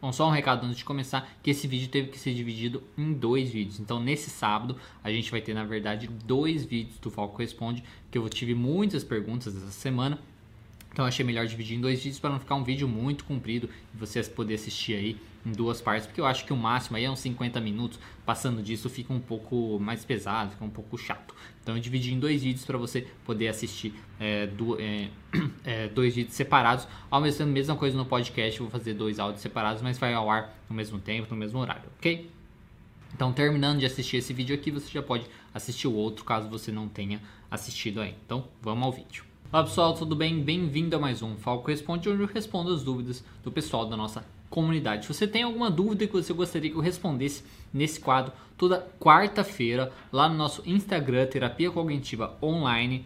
Bom, só um recado antes de começar, que esse vídeo teve que ser dividido em dois vídeos. Então, nesse sábado, a gente vai ter, na verdade, dois vídeos do Falco Responde, que eu tive muitas perguntas essa semana. Então, achei melhor dividir em dois vídeos para não ficar um vídeo muito comprido e vocês poder assistir aí em duas partes, porque eu acho que o máximo aí é uns 50 minutos. Passando disso fica um pouco mais pesado, fica um pouco chato. Então eu dividi em dois vídeos para você poder assistir é, do, é, é, dois vídeos separados. Ao mesmo tempo, mesma coisa no podcast, vou fazer dois áudios separados, mas vai ao ar no mesmo tempo, no mesmo horário, ok? Então, terminando de assistir esse vídeo aqui, você já pode assistir o outro, caso você não tenha assistido ainda. Então, vamos ao vídeo. Olá pessoal, tudo bem? Bem-vindo a mais um Falco Responde, onde eu respondo as dúvidas do pessoal da nossa comunidade. Se você tem alguma dúvida que você gostaria que eu respondesse nesse quadro, toda quarta-feira, lá no nosso Instagram, Terapia Cognitiva Online,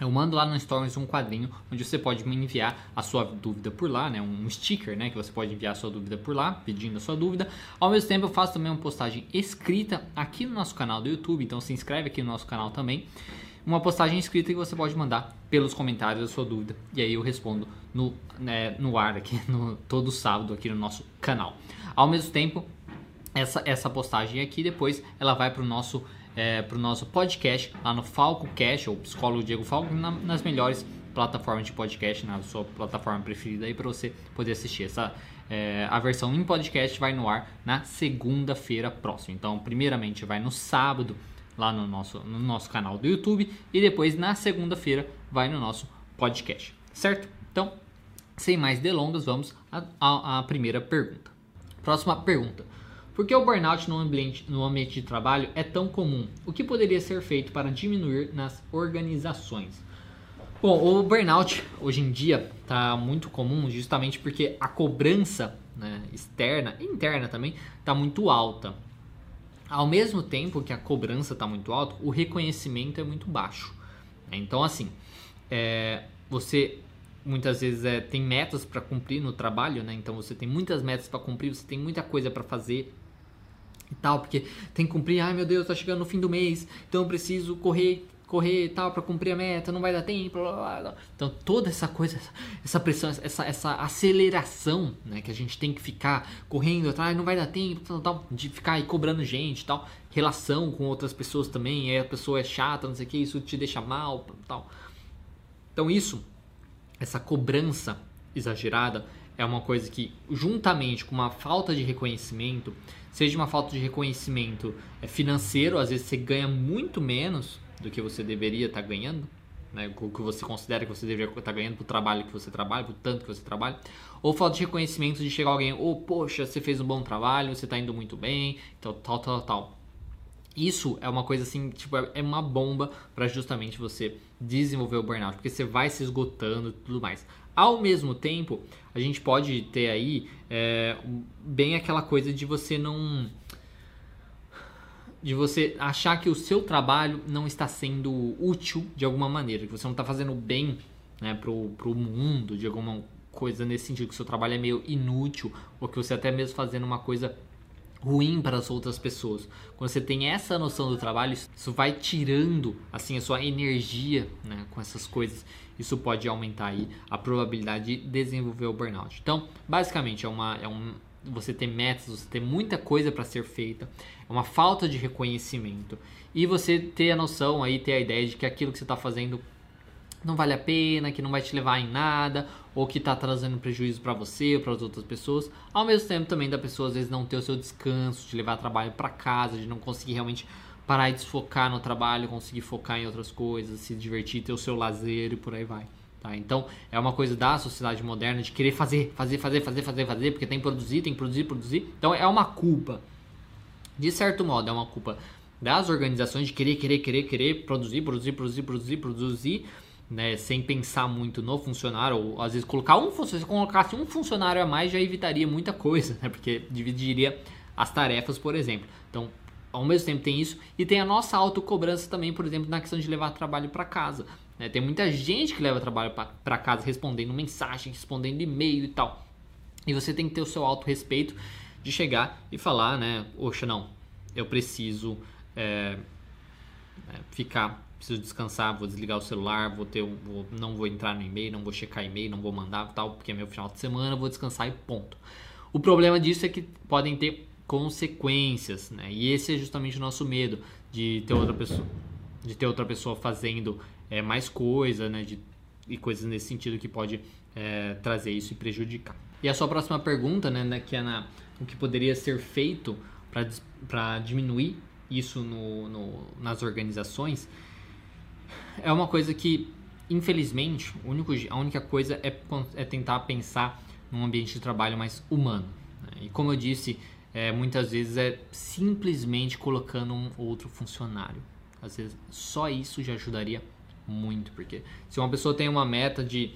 eu mando lá no Stories um quadrinho onde você pode me enviar a sua dúvida por lá, né? Um sticker, né? Que você pode enviar a sua dúvida por lá, pedindo a sua dúvida. Ao mesmo tempo, eu faço também uma postagem escrita aqui no nosso canal do YouTube, então se inscreve aqui no nosso canal também uma postagem escrita que você pode mandar pelos comentários a sua dúvida. E aí eu respondo no, né, no ar aqui, no, todo sábado aqui no nosso canal. Ao mesmo tempo, essa, essa postagem aqui depois ela vai para o nosso, é, pro nosso podcast lá no Falco Cash, ou Psicólogo Diego Falco, na, nas melhores plataformas de podcast, na sua plataforma preferida aí para você poder assistir. Essa, é, a versão em podcast vai no ar na segunda-feira próxima. Então, primeiramente vai no sábado lá no nosso, no nosso canal do YouTube e depois na segunda-feira vai no nosso podcast, certo? Então, sem mais delongas, vamos à primeira pergunta. Próxima pergunta. Por que o burnout no ambiente, no ambiente de trabalho é tão comum? O que poderia ser feito para diminuir nas organizações? Bom, o burnout hoje em dia está muito comum justamente porque a cobrança né, externa e interna também está muito alta. Ao mesmo tempo que a cobrança está muito alta, o reconhecimento é muito baixo. Né? Então, assim, é, você muitas vezes é, tem metas para cumprir no trabalho, né? Então você tem muitas metas para cumprir, você tem muita coisa para fazer e tal, porque tem que cumprir. Ai meu Deus, tá chegando no fim do mês, então eu preciso correr correr e tal para cumprir a meta, não vai dar tempo. Blá, blá, blá. Então toda essa coisa, essa pressão, essa, essa aceleração, né, que a gente tem que ficar correndo atrás, não vai dar tempo, tal, tal, de ficar aí cobrando gente, tal, relação com outras pessoas também, é a pessoa é chata, não sei o que, isso te deixa mal, tal. Então isso, essa cobrança exagerada é uma coisa que, juntamente com uma falta de reconhecimento, seja uma falta de reconhecimento é, financeiro, às vezes você ganha muito menos do que você deveria estar tá ganhando, né? o que você considera que você deveria estar tá ganhando para o trabalho que você trabalha, por tanto que você trabalha, ou falta de reconhecimento de chegar alguém, ou oh, poxa, você fez um bom trabalho, você está indo muito bem, então, tal, tal, tal. Isso é uma coisa assim, tipo, é, é uma bomba para justamente você desenvolver o burnout, porque você vai se esgotando e tudo mais. Ao mesmo tempo, a gente pode ter aí é, bem aquela coisa de você não de você achar que o seu trabalho não está sendo útil de alguma maneira, que você não está fazendo bem né, pro, pro mundo, de alguma coisa nesse sentido, que o seu trabalho é meio inútil, ou que você até mesmo fazendo uma coisa ruim para as outras pessoas. Quando você tem essa noção do trabalho, isso vai tirando assim a sua energia né, com essas coisas. Isso pode aumentar aí a probabilidade de desenvolver o burnout. Então, basicamente é uma é um você ter metas, você ter muita coisa para ser feita, é uma falta de reconhecimento. E você ter a noção aí, ter a ideia de que aquilo que você está fazendo não vale a pena, que não vai te levar em nada, ou que está trazendo prejuízo para você ou para as outras pessoas. Ao mesmo tempo também da pessoa às vezes não ter o seu descanso, de levar trabalho para casa, de não conseguir realmente parar e desfocar no trabalho, conseguir focar em outras coisas, se divertir, ter o seu lazer e por aí vai. Tá? Então é uma coisa da sociedade moderna de querer fazer, fazer, fazer, fazer, fazer, fazer, porque tem que produzir, tem que produzir, produzir. Então é uma culpa, de certo modo, é uma culpa das organizações de querer, querer, querer, querer produzir, produzir, produzir, produzir, produzir, né, sem pensar muito no funcionário, ou às vezes colocar um se colocasse um funcionário a mais já evitaria muita coisa, né, porque dividiria as tarefas, por exemplo. Então, ao mesmo tempo tem isso e tem a nossa autocobrança também, por exemplo, na questão de levar trabalho para casa. Né? Tem muita gente que leva trabalho para casa respondendo mensagem, respondendo e-mail e tal. E você tem que ter o seu auto-respeito de chegar e falar, né? Poxa, não, eu preciso é, ficar, preciso descansar, vou desligar o celular, vou ter, vou, não vou entrar no e-mail, não vou checar e-mail, não vou mandar tal, porque é meu final de semana, vou descansar e ponto. O problema disso é que podem ter consequências, né? E esse é justamente o nosso medo de ter outra pessoa, de ter outra pessoa fazendo é, mais coisa, né? De, e coisas nesse sentido que pode é, trazer isso e prejudicar. E a sua próxima pergunta, né, né que é na, o que poderia ser feito para diminuir isso no, no, nas organizações, é uma coisa que, infelizmente, único, a única coisa é, é tentar pensar num ambiente de trabalho mais humano. Né? E como eu disse, é, muitas vezes é simplesmente colocando um outro funcionário. Às vezes só isso já ajudaria muito, porque se uma pessoa tem uma meta de,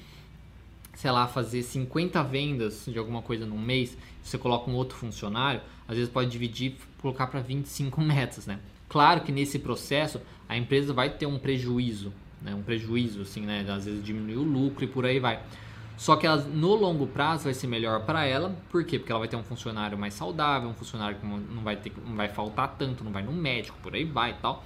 sei lá, fazer 50 vendas de alguma coisa num mês, você coloca um outro funcionário, às vezes pode dividir, colocar para 25 metas, né? Claro que nesse processo a empresa vai ter um prejuízo, né? Um prejuízo, assim, né? Às vezes diminuir o lucro e por aí vai. Só que ela, no longo prazo vai ser melhor para ela, por quê? Porque ela vai ter um funcionário mais saudável, um funcionário que não vai, ter, não vai faltar tanto, não vai no médico, por aí vai e tal.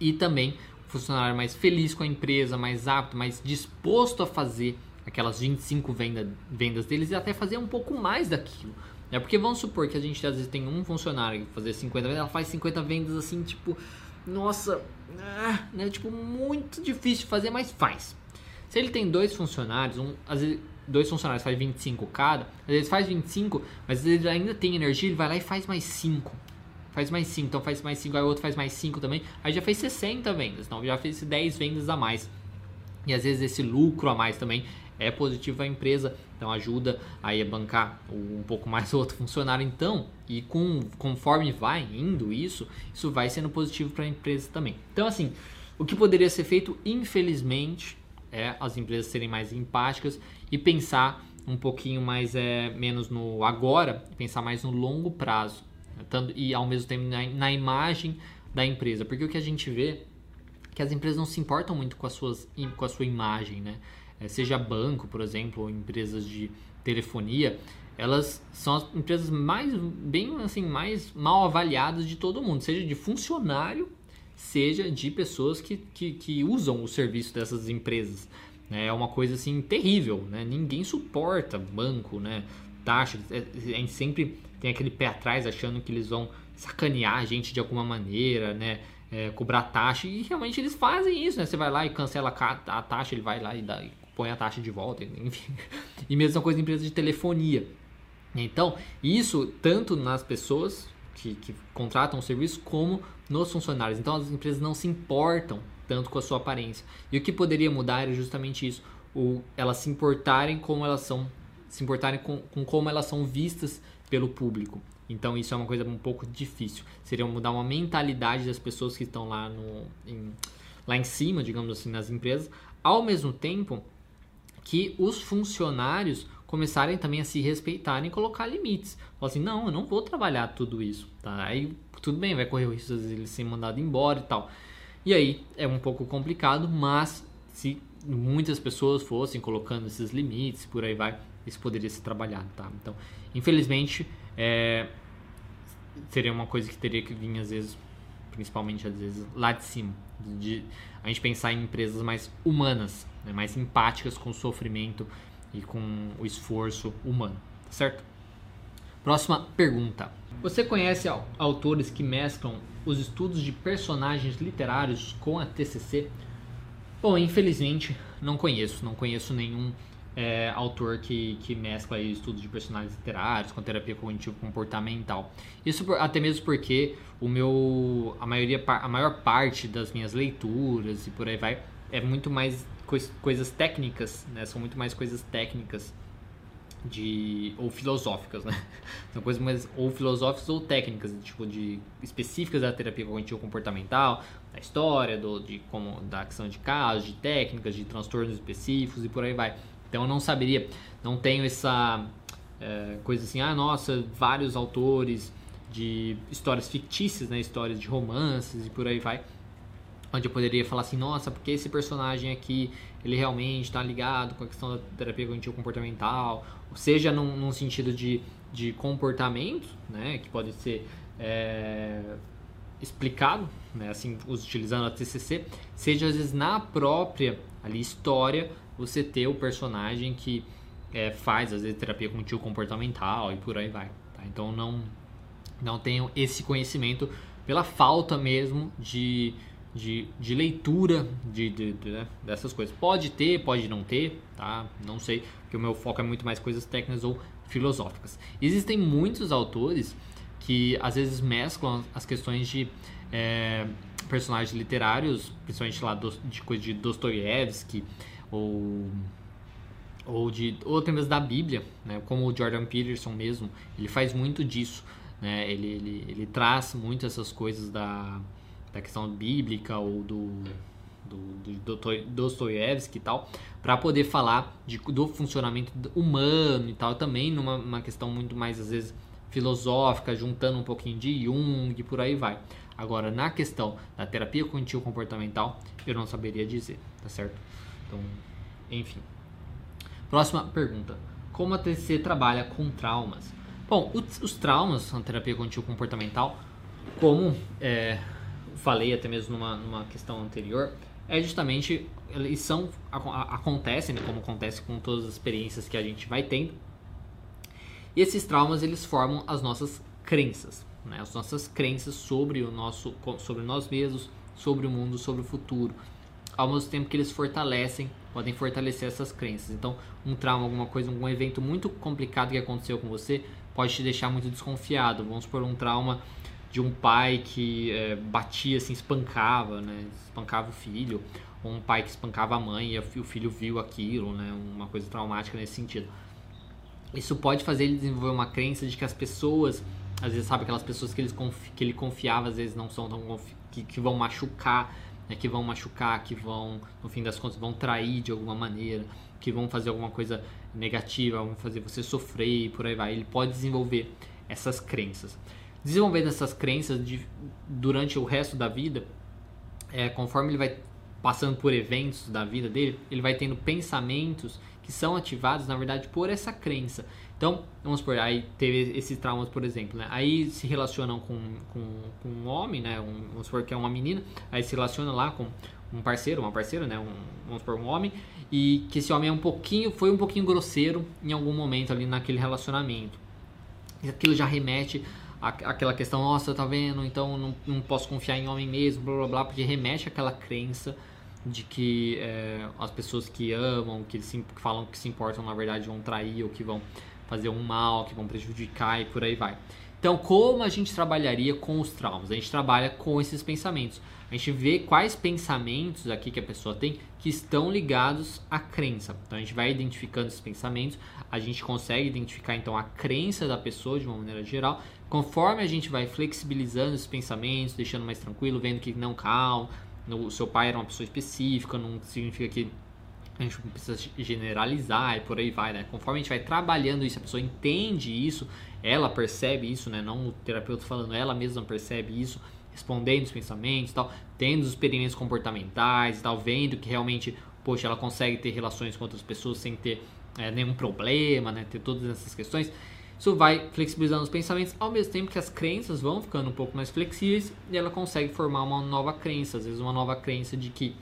E também funcionário mais feliz com a empresa, mais apto, mais disposto a fazer aquelas 25 venda, vendas deles e até fazer um pouco mais daquilo. É porque vamos supor que a gente às vezes tem um funcionário que fazer 50 vendas, ela faz 50 vendas assim, tipo, nossa, ah, né, tipo, muito difícil fazer, mas faz. Se ele tem dois funcionários, um, às vezes dois funcionários faz 25 cada, às vezes faz 25, mas ele ainda tem energia, ele vai lá e faz mais 5. Faz mais 5, então faz mais 5, aí o outro faz mais 5 também. Aí já fez 60 vendas, então já fez 10 vendas a mais. E às vezes esse lucro a mais também é positivo à empresa, então ajuda aí a bancar um pouco mais o outro funcionário então, e com conforme vai indo isso, isso vai sendo positivo para a empresa também. Então assim, o que poderia ser feito, infelizmente, é as empresas serem mais empáticas e pensar um pouquinho mais é, menos no agora, pensar mais no longo prazo, e ao mesmo tempo na, na, imagem da empresa, porque o que a gente vê é que as empresas não se importam muito com, as suas, com a sua imagem, né? É, seja banco, por exemplo, ou empresas de telefonia, elas são as empresas mais bem assim mais mal avaliadas de todo mundo, seja de funcionário seja de pessoas que, que, que usam o serviço dessas empresas. Né? É uma coisa assim terrível, né? Ninguém suporta banco, né? Taxa, é, gente sempre tem aquele pé atrás achando que eles vão sacanear a gente de alguma maneira, né? É, cobrar taxa e realmente eles fazem isso, né? Você vai lá e cancela a taxa, ele vai lá e, dá, e põe a taxa de volta, enfim. E mesma coisa em empresas de telefonia. Então, isso tanto nas pessoas que, que contratam o serviço como nos funcionários. Então as empresas não se importam tanto com a sua aparência. E o que poderia mudar é justamente isso, o, elas se importarem como elas são, se importarem com, com como elas são vistas pelo público. Então isso é uma coisa um pouco difícil. Seria mudar uma mentalidade das pessoas que estão lá no em, lá em cima, digamos assim, nas empresas, ao mesmo tempo que os funcionários começarem também a se respeitarem e colocar limites. Falar assim, não, eu não vou trabalhar tudo isso, tá? Aí tudo bem, vai correr o risco de ele ser mandado embora e tal. E aí é um pouco complicado, mas se muitas pessoas fossem colocando esses limites, por aí vai, isso poderia ser trabalhado, tá? Então, infelizmente, é, seria uma coisa que teria que vir às vezes, principalmente às vezes lá de cima, de a gente pensar em empresas mais humanas, né? mais empáticas com o sofrimento e com o esforço humano, tá certo? Próxima pergunta. Você conhece autores que mesclam os estudos de personagens literários com a TCC? Bom, infelizmente não conheço, não conheço nenhum é, autor que, que mescla estudos de personagens literários com terapia cognitivo comportamental. Isso por, até mesmo porque o meu a maioria a maior parte das minhas leituras e por aí vai é muito mais coisas técnicas, né? São muito mais coisas técnicas de ou filosóficas, né? São coisas mais ou filosóficas ou técnicas, tipo de específicas da terapia cognitivo comportamental, da história, do de como da ação de casos, de técnicas, de transtornos específicos e por aí vai. Então eu não saberia, não tenho essa é, coisa assim, ah, nossa, vários autores de histórias fictícias, né? Histórias de romances e por aí vai onde eu poderia falar assim, nossa, porque esse personagem aqui, ele realmente está ligado com a questão da terapia cognitivo comportamental, seja num, num sentido de, de comportamento, né, que pode ser é, explicado, né, assim, utilizando a TCC, seja às vezes na própria ali história, você ter o personagem que é, faz, às vezes, terapia cognitivo comportamental e por aí vai. Tá? Então não, não tenho esse conhecimento pela falta mesmo de, de, de leitura de, de, de né, dessas coisas. Pode ter, pode não ter, tá? Não sei, porque o meu foco é muito mais coisas técnicas ou filosóficas. Existem muitos autores que às vezes mesclam as questões de é, personagens literários, principalmente lá de coisa de Dostoiévski ou ou de ou até mesmo da Bíblia, né? Como o Jordan Peterson mesmo, ele faz muito disso, né? Ele, ele, ele traz muito essas coisas da, da questão bíblica ou do do, do Dostoiévski e tal, para poder falar de, do funcionamento humano e tal, também numa questão muito mais às vezes filosófica, juntando um pouquinho de Jung e por aí vai. Agora, na questão da terapia cognitivo comportamental, eu não saberia dizer, tá certo? Então, enfim. Próxima pergunta. Como a TCC trabalha com traumas? Bom, os, traumas na terapia cognitivo comportamental, como é, falei até mesmo numa, numa questão anterior, é justamente eles são acontecem, né, como acontece com todas as experiências que a gente vai tendo. E esses traumas eles formam as nossas crenças, né, as nossas crenças sobre o nosso, sobre nós mesmos, sobre o mundo, sobre o futuro. Ao mesmo tempo que eles fortalecem, podem fortalecer essas crenças. Então, um trauma, alguma coisa, um evento muito complicado que aconteceu com você, pode te deixar muito desconfiado. Vamos por um trauma de um pai que é, batia, assim, espancava, né? Espancava o filho, ou um pai que espancava a mãe e o filho viu aquilo, né? Uma coisa traumática nesse sentido. Isso pode fazer ele desenvolver uma crença de que as pessoas, às vezes, sabe, aquelas pessoas que ele, que ele confiava, às vezes não são tão que, que vão machucar, né? que vão machucar, que vão, no fim das contas, vão trair de alguma maneira, que vão fazer alguma coisa negativa, vão fazer você sofrer e por aí vai. Ele pode desenvolver essas crenças desenvolvendo essas crenças de, durante o resto da vida, é, conforme ele vai passando por eventos da vida dele, ele vai tendo pensamentos que são ativados, na verdade, por essa crença. Então, vamos supor, aí teve esses traumas, por exemplo, né? Aí se relacionam com, com, com um homem, né? Um, vamos supor que é uma menina, aí se relaciona lá com um parceiro, uma parceira, né? Um, vamos supor, um homem, e que esse homem é um pouquinho, foi um pouquinho grosseiro em algum momento ali naquele relacionamento. E aquilo já remete aquela questão, nossa, tá vendo? Então não, não posso confiar em homem mesmo, blá blá blá, porque remete àquela crença de que é, as pessoas que amam, que, se, que falam que se importam, na verdade vão trair ou que vão fazer um mal, que vão prejudicar e por aí vai. Então, como a gente trabalharia com os traumas? A gente trabalha com esses pensamentos. A gente vê quais pensamentos aqui que a pessoa tem que estão ligados à crença. Então, a gente vai identificando esses pensamentos, a gente consegue identificar então a crença da pessoa de uma maneira geral Conforme a gente vai flexibilizando esses pensamentos, deixando mais tranquilo, vendo que não, calma, o seu pai era uma pessoa específica, não significa que a gente precisa generalizar e por aí vai, né? Conforme a gente vai trabalhando isso, a pessoa entende isso, ela percebe isso, né? Não o terapeuta falando, ela mesma percebe isso, respondendo os pensamentos tal, tendo os experimentos comportamentais e tal, vendo que realmente, poxa, ela consegue ter relações com outras pessoas sem ter é, nenhum problema, né? Ter todas essas questões. Isso vai flexibilizando os pensamentos, ao mesmo tempo que as crenças vão ficando um pouco mais flexíveis e ela consegue formar uma nova crença, às vezes uma nova crença de que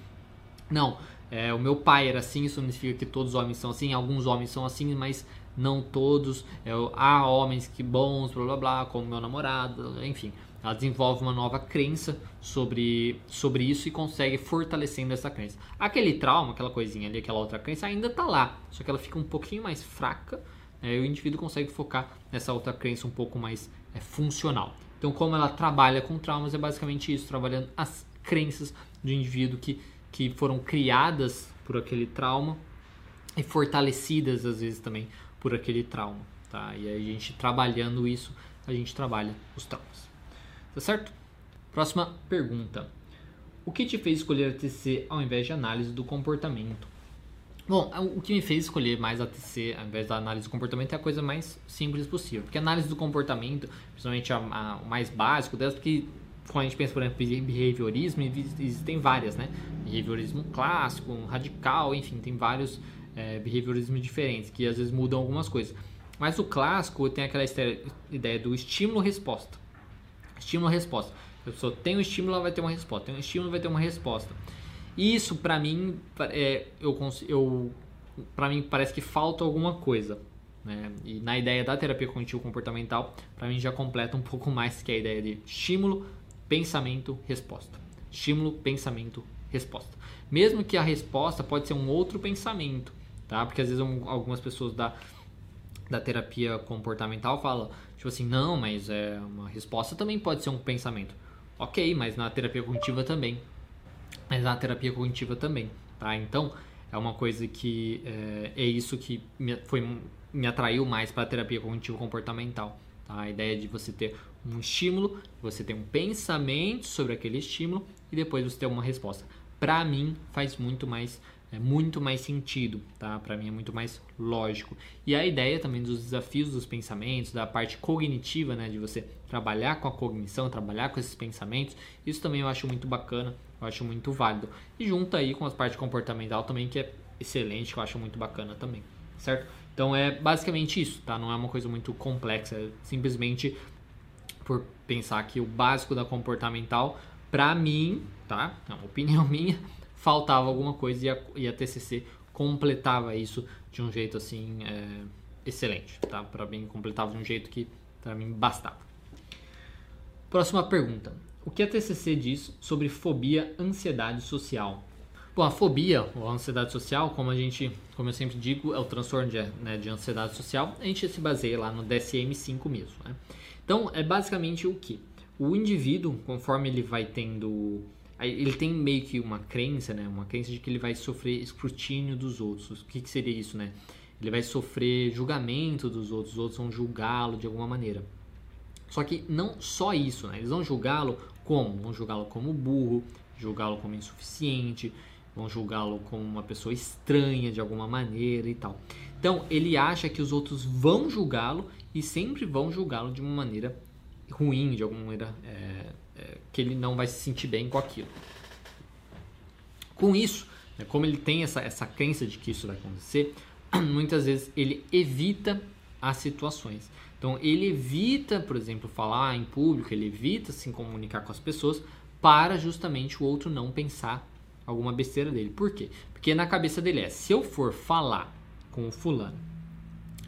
não, é, o meu pai era assim, isso significa que todos os homens são assim, alguns homens são assim, mas não todos. É, há homens que bons, blá blá blá, como meu namorado, enfim. Ela desenvolve uma nova crença sobre, sobre isso e consegue fortalecendo essa crença. Aquele trauma, aquela coisinha ali, aquela outra crença ainda está lá, só que ela fica um pouquinho mais fraca é, o indivíduo consegue focar nessa outra crença um pouco mais é, funcional. Então, como ela trabalha com traumas, é basicamente isso, trabalhando as crenças do indivíduo que, que foram criadas por aquele trauma e fortalecidas, às vezes, também por aquele trauma. Tá? E a gente trabalhando isso, a gente trabalha os traumas. Tá certo? Próxima pergunta. O que te fez escolher a TC ao invés de análise do comportamento? Bom, o que me fez escolher mais a TC ao invés da análise do comportamento é a coisa mais simples possível. Porque a análise do comportamento, principalmente a, a, o mais básico delas, porque quando a gente pensa, por exemplo, em behaviorismo, existem várias, né? Behaviorismo clássico, radical, enfim, tem vários é, behaviorismos diferentes que às vezes mudam algumas coisas. Mas o clássico tem aquela ideia do estímulo-resposta. Estímulo-resposta. A pessoa tem um estímulo, ela vai ter uma resposta. Tem um estímulo, vai ter uma resposta. Isso, para mim, é, eu, eu para mim parece que falta alguma coisa. Né? E na ideia da terapia cognitivo comportamental, para mim já completa um pouco mais que a ideia de estímulo, pensamento, resposta. Estímulo, pensamento, resposta. Mesmo que a resposta pode ser um outro pensamento, tá? Porque às vezes algumas pessoas da, da terapia comportamental falam, tipo assim, não, mas é uma resposta também pode ser um pensamento. Ok, mas na terapia cognitiva também. Mas na terapia cognitiva também, tá? Então, é uma coisa que é, é isso que me, foi, me atraiu mais para a terapia cognitivo comportamental. Tá? A ideia de você ter um estímulo, você ter um pensamento sobre aquele estímulo e depois você ter uma resposta. Para mim faz muito mais é muito mais sentido, tá? Para mim é muito mais lógico. E a ideia também dos desafios dos pensamentos, da parte cognitiva, né, de você trabalhar com a cognição, trabalhar com esses pensamentos, isso também eu acho muito bacana, eu acho muito válido. E junto aí com a parte comportamental também que é excelente, que eu acho muito bacana também, certo? Então é basicamente isso, tá? Não é uma coisa muito complexa, é simplesmente por pensar que o básico da comportamental, para mim, tá? É uma opinião minha, faltava alguma coisa e a, e a TCC completava isso de um jeito assim é, excelente, tá? Para mim completava de um jeito que para mim bastava. Próxima pergunta: O que a TCC diz sobre fobia, ansiedade social? Bom, a fobia ou a ansiedade social, como a gente, como eu sempre digo, é o transtorno de, né, de ansiedade social. A gente se baseia lá no DSM-5 mesmo. Né? Então, é basicamente o que o indivíduo, conforme ele vai tendo, ele tem meio que uma crença, né, uma crença de que ele vai sofrer escrutínio dos outros. O que, que seria isso, né? Ele vai sofrer julgamento dos outros, os outros vão julgá-lo de alguma maneira. Só que não só isso, né? Eles vão julgá-lo como? Vão julgá-lo como burro, julgá-lo como insuficiente, vão julgá-lo como uma pessoa estranha de alguma maneira e tal. Então, ele acha que os outros vão julgá-lo e sempre vão julgá-lo de uma maneira ruim, de alguma maneira é, é, que ele não vai se sentir bem com aquilo. Com isso, né, como ele tem essa, essa crença de que isso vai acontecer, muitas vezes ele evita as situações. Então, ele evita, por exemplo, falar em público, ele evita se comunicar com as pessoas para justamente o outro não pensar alguma besteira dele. Por quê? Porque na cabeça dele é: se eu for falar com o fulano,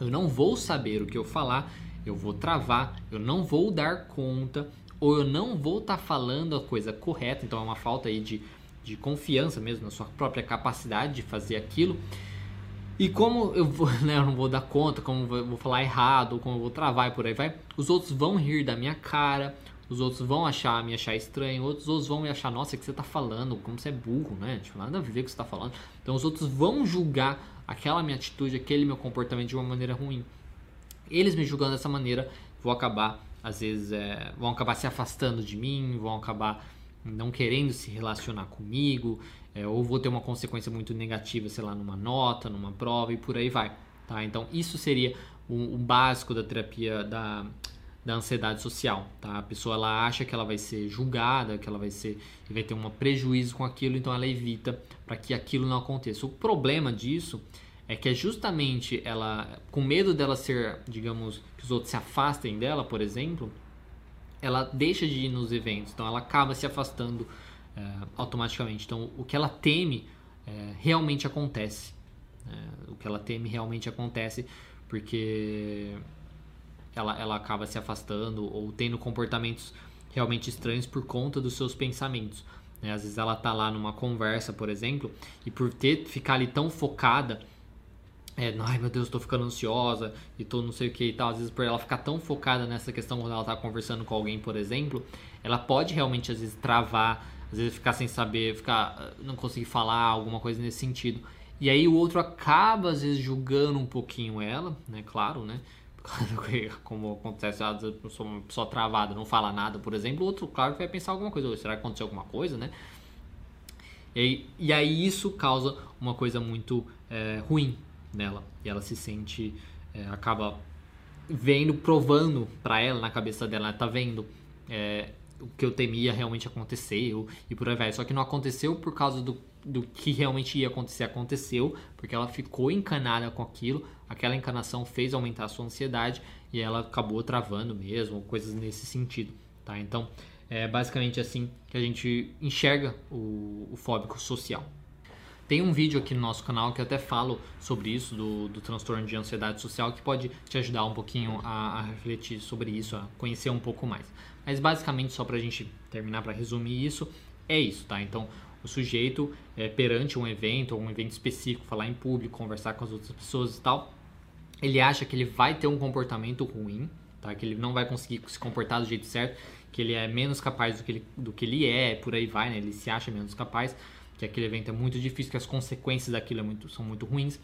eu não vou saber o que eu falar, eu vou travar, eu não vou dar conta, ou eu não vou estar tá falando a coisa correta. Então é uma falta aí de, de confiança mesmo na sua própria capacidade de fazer aquilo. E como eu, vou, né, eu não vou dar conta, como eu vou falar errado, como eu vou travar e por aí vai, os outros vão rir da minha cara, os outros vão achar, me achar estranho, outros, outros vão me achar, nossa, o que você está falando, como você é burro, né? Tipo, nada a ver com o que você está falando. Então os outros vão julgar aquela minha atitude, aquele meu comportamento de uma maneira ruim. Eles me julgando dessa maneira, vou acabar, às vezes, é, vão acabar se afastando de mim, vão acabar não querendo se relacionar comigo, é, ou vou ter uma consequência muito negativa, sei lá, numa nota, numa prova e por aí vai. Tá? Então, isso seria o, o básico da terapia da da ansiedade social, tá? A pessoa ela acha que ela vai ser julgada, que ela vai ser vai ter um prejuízo com aquilo, então ela evita para que aquilo não aconteça. O problema disso é que é justamente ela com medo dela ser, digamos, que os outros se afastem dela, por exemplo, ela deixa de ir nos eventos, então ela acaba se afastando é, automaticamente. Então o que ela teme é, realmente acontece. É, o que ela teme realmente acontece porque ela, ela acaba se afastando ou tendo comportamentos realmente estranhos por conta dos seus pensamentos. Né? Às vezes ela tá lá numa conversa, por exemplo, e por ter ficar ali tão focada, é, ai meu Deus, estou ficando ansiosa e tô não sei o que e tal. Às vezes por ela ficar tão focada nessa questão quando ela tá conversando com alguém, por exemplo, ela pode realmente às vezes travar, às vezes ficar sem saber, ficar não conseguir falar alguma coisa nesse sentido. E aí o outro acaba às vezes julgando um pouquinho ela, né? Claro, né? como acontece, às vezes uma pessoa travada, não fala nada, por exemplo, o outro, claro, vai pensar alguma coisa, será que aconteceu alguma coisa, né? E aí, e aí isso causa uma coisa muito é, ruim nela, e ela se sente, é, acaba vendo, provando para ela, na cabeça dela, ela tá vendo é, o que eu temia realmente aconteceu, e por aí vai, só que não aconteceu por causa do do que realmente ia acontecer aconteceu, porque ela ficou encanada com aquilo, aquela encanação fez aumentar a sua ansiedade e ela acabou travando mesmo, coisas nesse sentido, tá? Então, é basicamente assim que a gente enxerga o, o fóbico social. Tem um vídeo aqui no nosso canal que eu até falo sobre isso, do, do transtorno de ansiedade social, que pode te ajudar um pouquinho a, a refletir sobre isso, a conhecer um pouco mais. Mas basicamente, só para a gente terminar, para resumir isso, é isso, tá? Então, o sujeito, é, perante um evento ou um evento específico, falar em público, conversar com as outras pessoas e tal, ele acha que ele vai ter um comportamento ruim, tá? Que ele não vai conseguir se comportar do jeito certo, que ele é menos capaz do que ele, do que ele é, por aí vai, né? Ele se acha menos capaz que aquele evento é muito difícil, que as consequências daquilo é muito, são muito ruins.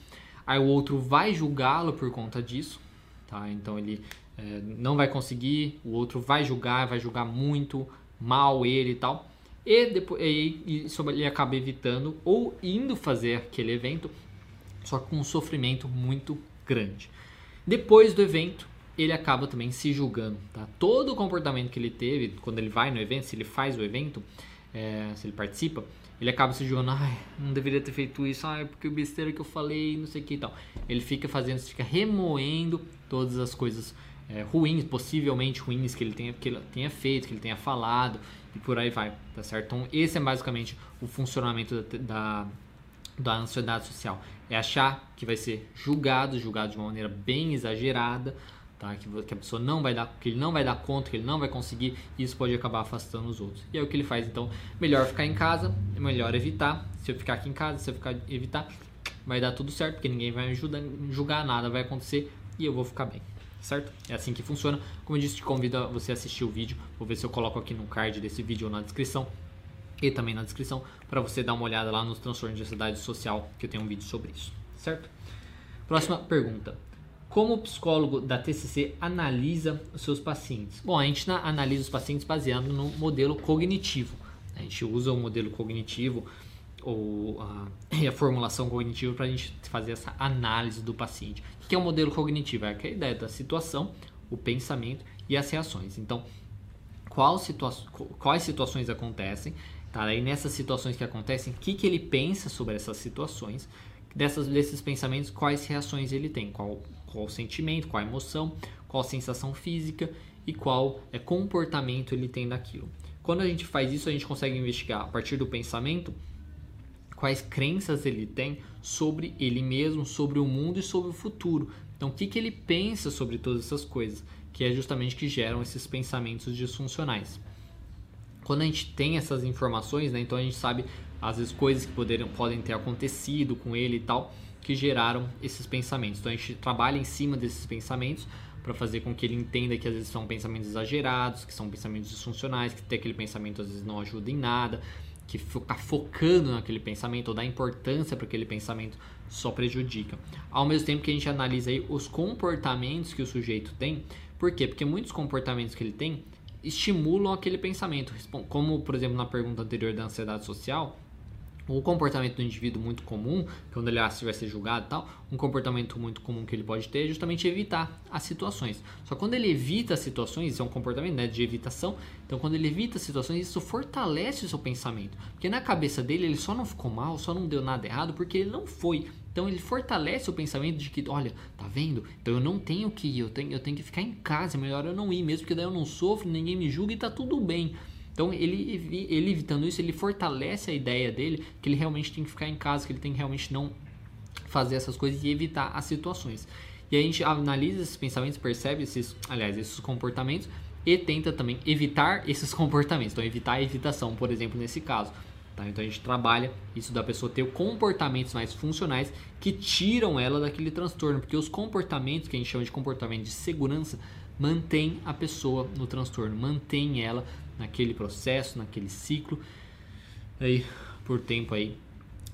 Aí o outro vai julgá-lo por conta disso, tá? Então ele é, não vai conseguir, o outro vai julgar, vai julgar muito mal ele e tal. E depois e, e ele acaba evitando ou indo fazer aquele evento, só com um sofrimento muito grande. Depois do evento, ele acaba também se julgando, tá? Todo o comportamento que ele teve quando ele vai no evento, se ele faz o evento, é, se ele participa, ele acaba se julgando, ai, não deveria ter feito isso, ai, porque o besteira que eu falei, não sei o que e tal. Ele fica fazendo, fica remoendo todas as coisas é, ruins, possivelmente ruins que ele, tenha, que ele tenha feito, que ele tenha falado e por aí vai, tá certo? Então, esse é basicamente o funcionamento da, da, da ansiedade social. É achar que vai ser julgado, julgado de uma maneira bem exagerada, tá? Que, que, a pessoa não vai dar, que ele não vai dar conta, que ele não vai conseguir, e isso pode acabar afastando os outros. E é o que ele faz. Então, melhor ficar em casa, é melhor evitar. Se eu ficar aqui em casa, se eu ficar evitar, vai dar tudo certo, porque ninguém vai me julgar nada, vai acontecer e eu vou ficar bem. Certo? É assim que funciona. Como eu disse, te convido a você assistir o vídeo. Vou ver se eu coloco aqui no card desse vídeo ou na descrição e também na descrição para você dar uma olhada lá nos transtornos de ansiedade social, que eu tenho um vídeo sobre isso, certo? Próxima pergunta. Como o psicólogo da TCC analisa os seus pacientes? Bom, a gente analisa os pacientes baseado no modelo cognitivo. A gente usa o modelo cognitivo ou a, a formulação cognitiva para a gente fazer essa análise do paciente. Que é o modelo cognitivo? É a ideia da situação, o pensamento e as reações. Então, situa quais situações acontecem? Tá? Nessas situações que acontecem, o que, que ele pensa sobre essas situações? Dessas, desses pensamentos, quais reações ele tem? Qual qual sentimento, qual emoção, qual sensação física e qual é, comportamento ele tem daquilo. Quando a gente faz isso, a gente consegue investigar a partir do pensamento quais crenças ele tem sobre ele mesmo, sobre o mundo e sobre o futuro. Então, o que, que ele pensa sobre todas essas coisas, que é justamente que geram esses pensamentos disfuncionais. Quando a gente tem essas informações, né, então a gente sabe às vezes coisas que poderiam, podem ter acontecido com ele e tal, que geraram esses pensamentos. Então a gente trabalha em cima desses pensamentos para fazer com que ele entenda que às vezes são pensamentos exagerados, que são pensamentos disfuncionais, que ter aquele pensamento às vezes não ajuda em nada, que ficar focando naquele pensamento ou dar importância para aquele pensamento só prejudica. Ao mesmo tempo que a gente analisa aí os comportamentos que o sujeito tem, por quê? Porque muitos comportamentos que ele tem estimulam aquele pensamento, como por exemplo na pergunta anterior da ansiedade social, o comportamento do indivíduo muito comum, quando ele acha que vai ser julgado e tal, um comportamento muito comum que ele pode ter é justamente evitar as situações. Só quando ele evita as situações, isso é um comportamento né, de evitação, então quando ele evita as situações, isso fortalece o seu pensamento. Porque na cabeça dele ele só não ficou mal, só não deu nada errado, porque ele não foi. Então ele fortalece o pensamento de que, olha, tá vendo? Então eu não tenho que ir, eu tenho, eu tenho que ficar em casa, é melhor eu não ir mesmo, porque daí eu não sofro, ninguém me julga e tá tudo bem. Então, ele, ele evitando isso, ele fortalece a ideia dele que ele realmente tem que ficar em casa, que ele tem que realmente não fazer essas coisas e evitar as situações. E a gente analisa esses pensamentos, percebe esses, aliás, esses comportamentos e tenta também evitar esses comportamentos. Então, evitar a evitação, por exemplo, nesse caso. Tá? Então, a gente trabalha isso da pessoa ter comportamentos mais funcionais que tiram ela daquele transtorno, porque os comportamentos que a gente chama de comportamento de segurança mantém a pessoa no transtorno, mantém ela naquele processo, naquele ciclo, aí por tempo aí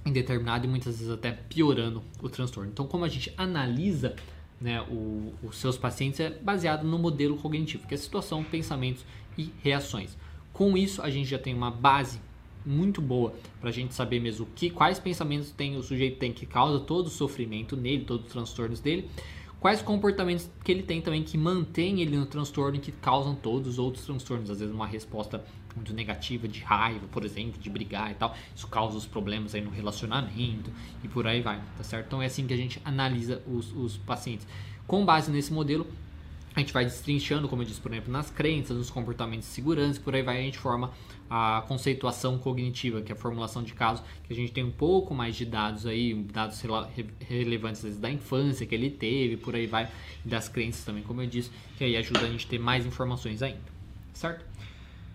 indeterminado e muitas vezes até piorando o transtorno. Então, como a gente analisa né, o, os seus pacientes é baseado no modelo cognitivo, que é situação, pensamentos e reações. Com isso, a gente já tem uma base muito boa para a gente saber mesmo que quais pensamentos tem o sujeito tem que causa todo o sofrimento nele, todos os transtornos dele quais comportamentos que ele tem também que mantém ele no transtorno e que causam todos os outros transtornos. Às vezes uma resposta muito negativa de raiva, por exemplo, de brigar e tal, isso causa os problemas aí no relacionamento e por aí vai, tá certo? Então é assim que a gente analisa os, os pacientes. Com base nesse modelo, a gente vai destrinchando, como eu disse, por exemplo, nas crenças, nos comportamentos de segurança, por aí vai a gente forma a conceituação cognitiva, que é a formulação de casos, que a gente tem um pouco mais de dados aí, dados relevantes da infância que ele teve, por aí vai, das crenças também, como eu disse, que aí ajuda a gente a ter mais informações ainda, certo?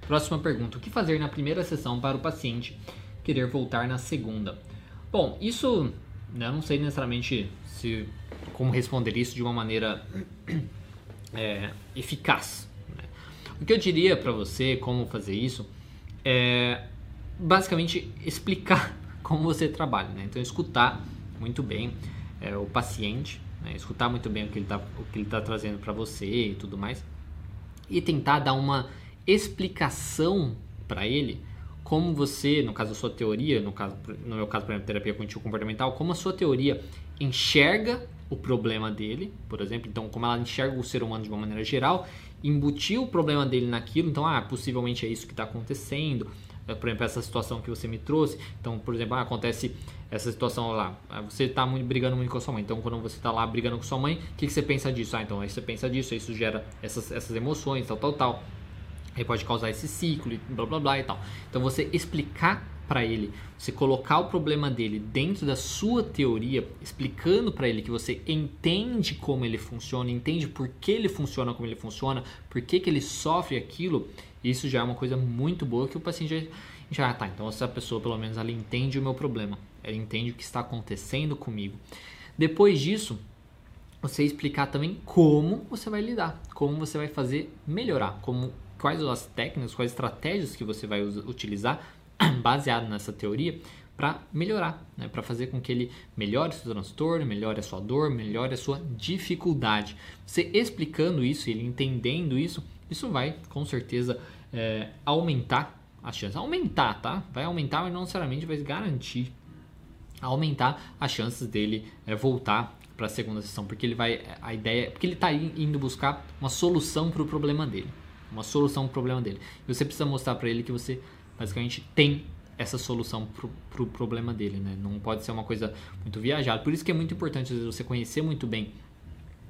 Próxima pergunta: o que fazer na primeira sessão para o paciente querer voltar na segunda? Bom, isso né, eu não sei necessariamente se como responder isso de uma maneira é, eficaz. Né? O que eu diria para você como fazer isso é basicamente explicar como você trabalha. Né? Então, escutar muito bem é, o paciente, né? escutar muito bem o que ele está tá trazendo para você e tudo mais, e tentar dar uma explicação para ele como você, no caso da sua teoria, no, caso, no meu caso, por exemplo, terapia cognitivo comportamental, como a sua teoria enxerga o problema dele, por exemplo, então como ela enxerga o ser humano de uma maneira geral, embutir o problema dele naquilo, então, ah, possivelmente é isso que está acontecendo, é, por exemplo, essa situação que você me trouxe, então, por exemplo, ah, acontece essa situação lá, ah, você está muito, brigando muito com a sua mãe, então quando você está lá brigando com sua mãe, o que, que você pensa disso? Ah, então aí você pensa disso, isso gera essas, essas emoções, tal, tal, tal, aí pode causar esse ciclo, e blá, blá, blá e tal. Então, você explicar para ele, você colocar o problema dele dentro da sua teoria, explicando para ele que você entende como ele funciona, entende por que ele funciona como ele funciona, por que, que ele sofre aquilo, isso já é uma coisa muito boa que o paciente já, já tá. Então essa pessoa pelo menos ela entende o meu problema, ela entende o que está acontecendo comigo. Depois disso, você explicar também como você vai lidar, como você vai fazer melhorar, como quais as técnicas, quais estratégias que você vai utilizar baseado nessa teoria para melhorar, né? para fazer com que ele melhore seu transtorno, melhore a sua dor, melhore a sua dificuldade. Você explicando isso, ele entendendo isso, isso vai com certeza é, aumentar as chances. Aumentar, tá? Vai aumentar, mas não necessariamente vai garantir aumentar as chances dele é, voltar para a segunda sessão, porque ele vai a ideia, porque ele está indo buscar uma solução para o problema dele, uma solução para o problema dele. E você precisa mostrar para ele que você basicamente tem essa solução para o pro problema dele, né? Não pode ser uma coisa muito viajada. Por isso que é muito importante às vezes, você conhecer muito bem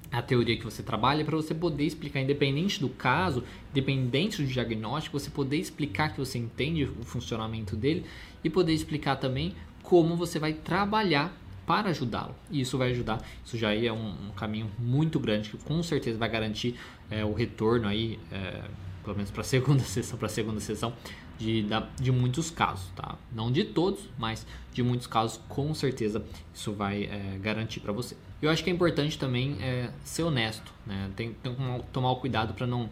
a teoria que você trabalha para você poder explicar, independente do caso, independente do diagnóstico, você poder explicar que você entende o funcionamento dele e poder explicar também como você vai trabalhar para ajudá-lo. E isso vai ajudar, isso já é um, um, caminho muito grande que com certeza vai garantir é, o retorno aí, é, pelo menos para a segunda sessão, para segunda sessão de, de muitos casos, tá? Não de todos, mas de muitos casos, com certeza isso vai é, garantir para você. Eu acho que é importante também é, ser honesto, né? Tem, que tomar o cuidado para não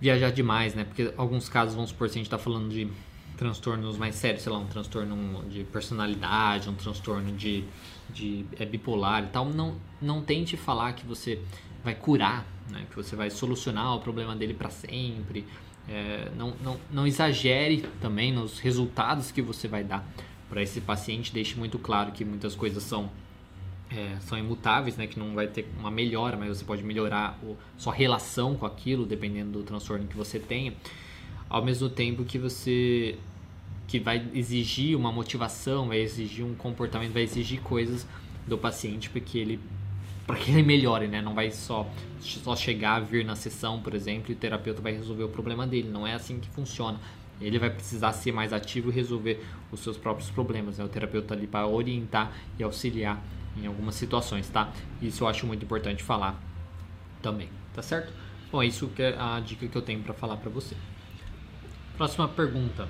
viajar demais, né? Porque alguns casos, vamos supor, se a gente está falando de transtornos mais sérios, sei lá, um transtorno de personalidade, um transtorno de, de é, bipolar e tal, não, não tente falar que você vai curar, né? que você vai solucionar o problema dele para sempre, é, não, não, não exagere também nos resultados que você vai dar para esse paciente. Deixe muito claro que muitas coisas são, é, são imutáveis, né? que não vai ter uma melhora, mas você pode melhorar sua relação com aquilo, dependendo do transtorno que você tenha. Ao mesmo tempo que você que vai exigir uma motivação, vai exigir um comportamento, vai exigir coisas do paciente porque ele para que ele melhore, né? Não vai só, só chegar, vir na sessão, por exemplo, e o terapeuta vai resolver o problema dele. Não é assim que funciona. Ele vai precisar ser mais ativo e resolver os seus próprios problemas. Né? O terapeuta ali para orientar e auxiliar em algumas situações, tá? Isso eu acho muito importante falar também, tá certo? Bom, isso que é a dica que eu tenho para falar para você. Próxima pergunta.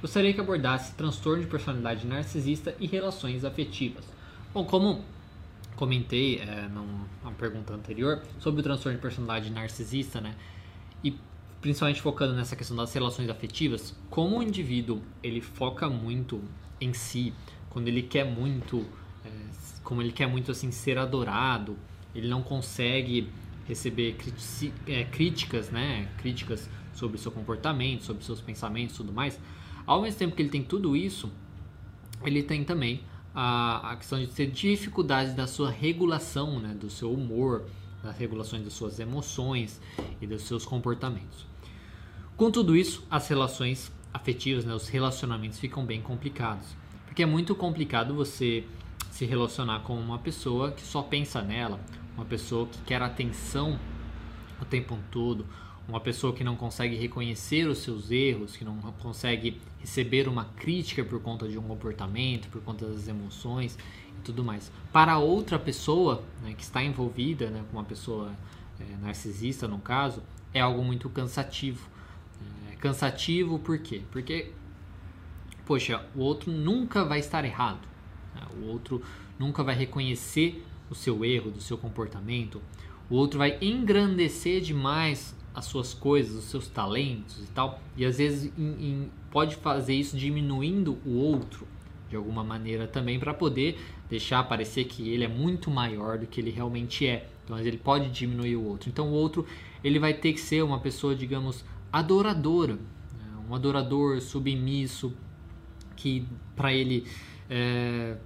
Gostaria que abordasse transtorno de personalidade narcisista e relações afetivas. Bom, como comentei é, numa pergunta anterior sobre o transtorno de personalidade narcisista, né? E principalmente focando nessa questão das relações afetivas, como o indivíduo ele foca muito em si, quando ele quer muito, é, como ele quer muito assim ser adorado, ele não consegue receber é, críticas, né? Críticas sobre seu comportamento, sobre seus pensamentos, tudo mais. Ao mesmo tempo que ele tem tudo isso, ele tem também a, a questão de ter dificuldades da sua regulação, né, do seu humor, das regulações das suas emoções e dos seus comportamentos. Com tudo isso, as relações afetivas, né, os relacionamentos ficam bem complicados, porque é muito complicado você se relacionar com uma pessoa que só pensa nela, uma pessoa que quer atenção o tempo todo, uma pessoa que não consegue reconhecer os seus erros, que não consegue receber uma crítica por conta de um comportamento, por conta das emoções e tudo mais. Para outra pessoa né, que está envolvida né, com uma pessoa é, narcisista, no caso, é algo muito cansativo. É, cansativo por quê? Porque, poxa, o outro nunca vai estar errado. Né? O outro nunca vai reconhecer o seu erro, do seu comportamento. O outro vai engrandecer demais as suas coisas, os seus talentos e tal, e às vezes em, em, pode fazer isso diminuindo o outro de alguma maneira também para poder deixar parecer que ele é muito maior do que ele realmente é. Então ele pode diminuir o outro. Então o outro ele vai ter que ser uma pessoa, digamos, adoradora, né? um adorador submisso que para ele é,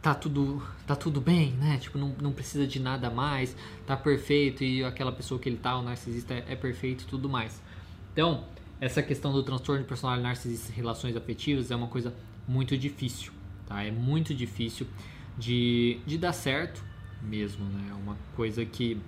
tá tudo tá tudo bem, né? Tipo, não, não precisa de nada mais, tá perfeito e aquela pessoa que ele tá, o narcisista é, é perfeito e tudo mais. Então, essa questão do transtorno de personalidade narcisista em relações afetivas é uma coisa muito difícil, tá? É muito difícil de, de dar certo mesmo, né? É uma coisa que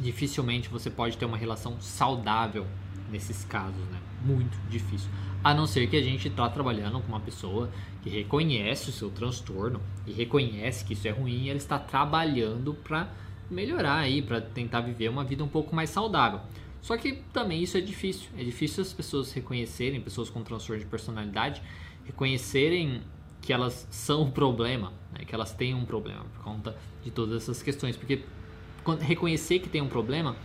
dificilmente você pode ter uma relação saudável nesses casos, né? Muito difícil. A não ser que a gente está trabalhando com uma pessoa que reconhece o seu transtorno e reconhece que isso é ruim e ela está trabalhando para melhorar aí, para tentar viver uma vida um pouco mais saudável. Só que também isso é difícil. É difícil as pessoas reconhecerem, pessoas com transtorno de personalidade, reconhecerem que elas são um problema, né? que elas têm um problema por conta de todas essas questões. Porque reconhecer que tem um problema,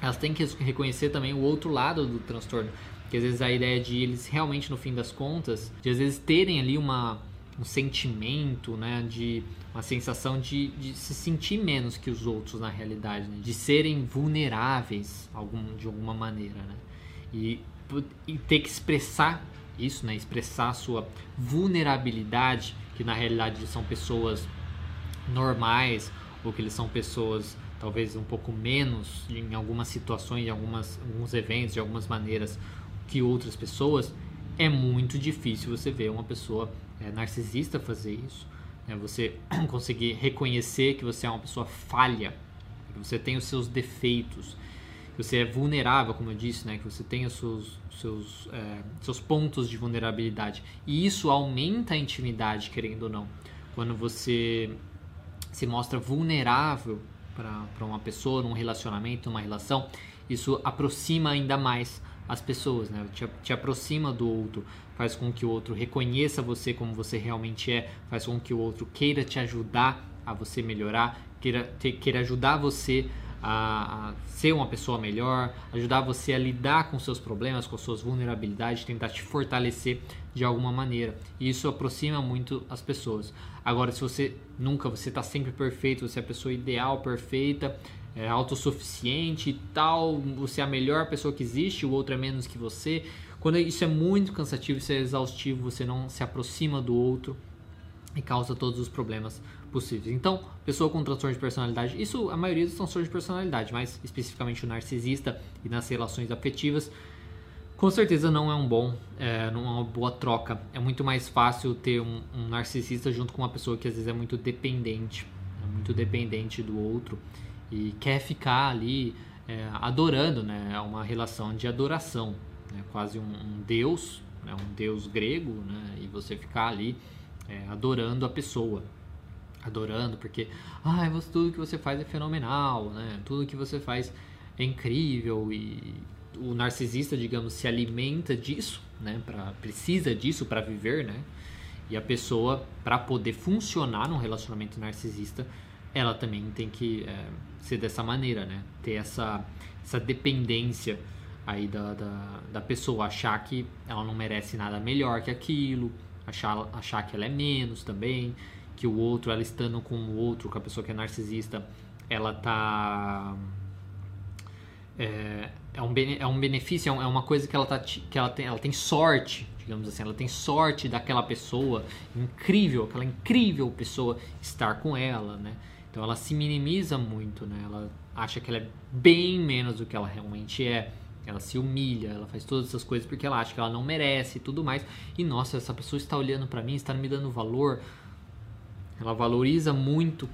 elas têm que reconhecer também o outro lado do transtorno. Que às vezes a ideia de eles realmente, no fim das contas, de às vezes terem ali uma, um sentimento, né, de uma sensação de, de se sentir menos que os outros na realidade, né, de serem vulneráveis algum, de alguma maneira, né, e, e ter que expressar isso, né, expressar a sua vulnerabilidade, que na realidade são pessoas normais ou que eles são pessoas talvez um pouco menos em algumas situações, em algumas, alguns eventos, de algumas maneiras que outras pessoas, é muito difícil você ver uma pessoa é, narcisista fazer isso. Né? Você conseguir reconhecer que você é uma pessoa falha, que você tem os seus defeitos, que você é vulnerável, como eu disse, né? que você tem os seus, seus, é, seus pontos de vulnerabilidade. E isso aumenta a intimidade, querendo ou não. Quando você se mostra vulnerável para uma pessoa, num relacionamento, numa relação, isso aproxima ainda mais as pessoas, né? Te, te aproxima do outro, faz com que o outro reconheça você como você realmente é, faz com que o outro queira te ajudar a você melhorar, queira, te, queira ajudar você a, a, ser uma pessoa melhor, ajudar você a lidar com seus problemas, com suas vulnerabilidades, tentar te fortalecer de alguma maneira. E isso aproxima muito as pessoas. Agora, se você nunca, você está sempre perfeito, você é a pessoa ideal, perfeita, é autossuficiente e tal, você é a melhor pessoa que existe, o outro é menos que você. Quando isso é muito cansativo, isso é exaustivo, você não se aproxima do outro e causa todos os problemas possíveis. Então, pessoa com transtorno de personalidade, isso a maioria dos transtornos de personalidade, mas especificamente o narcisista e nas relações afetivas, com certeza não é um bom, é, não é uma boa troca. É muito mais fácil ter um, um narcisista junto com uma pessoa que às vezes é muito dependente, é muito dependente do outro e quer ficar ali é, adorando, né? É uma relação de adoração, né? quase um, um deus, né? um deus grego, né? E você ficar ali é, adorando a pessoa, adorando porque, ah, tudo que você faz é fenomenal, né? Tudo que você faz é incrível e o narcisista, digamos, se alimenta disso, né? Pra, precisa disso para viver, né? E a pessoa, para poder funcionar num relacionamento narcisista, ela também tem que é, ser dessa maneira, né? Ter essa, essa dependência aí da, da, da, pessoa, achar que ela não merece nada melhor que aquilo, achar, achar que ela é menos também, que o outro, ela estando com o outro, com a pessoa que é narcisista, ela tá. É, é, um, é um benefício, é, é uma coisa que ela, tá, que ela, tem, ela tem sorte, digamos assim, ela tem sorte daquela pessoa incrível, aquela incrível pessoa estar com ela, né? Então ela se minimiza muito, né? Ela acha que ela é bem menos do que ela realmente é. Ela se humilha, ela faz todas essas coisas porque ela acha que ela não merece e tudo mais. E nossa, essa pessoa está olhando para mim, está me dando valor. Ela valoriza muito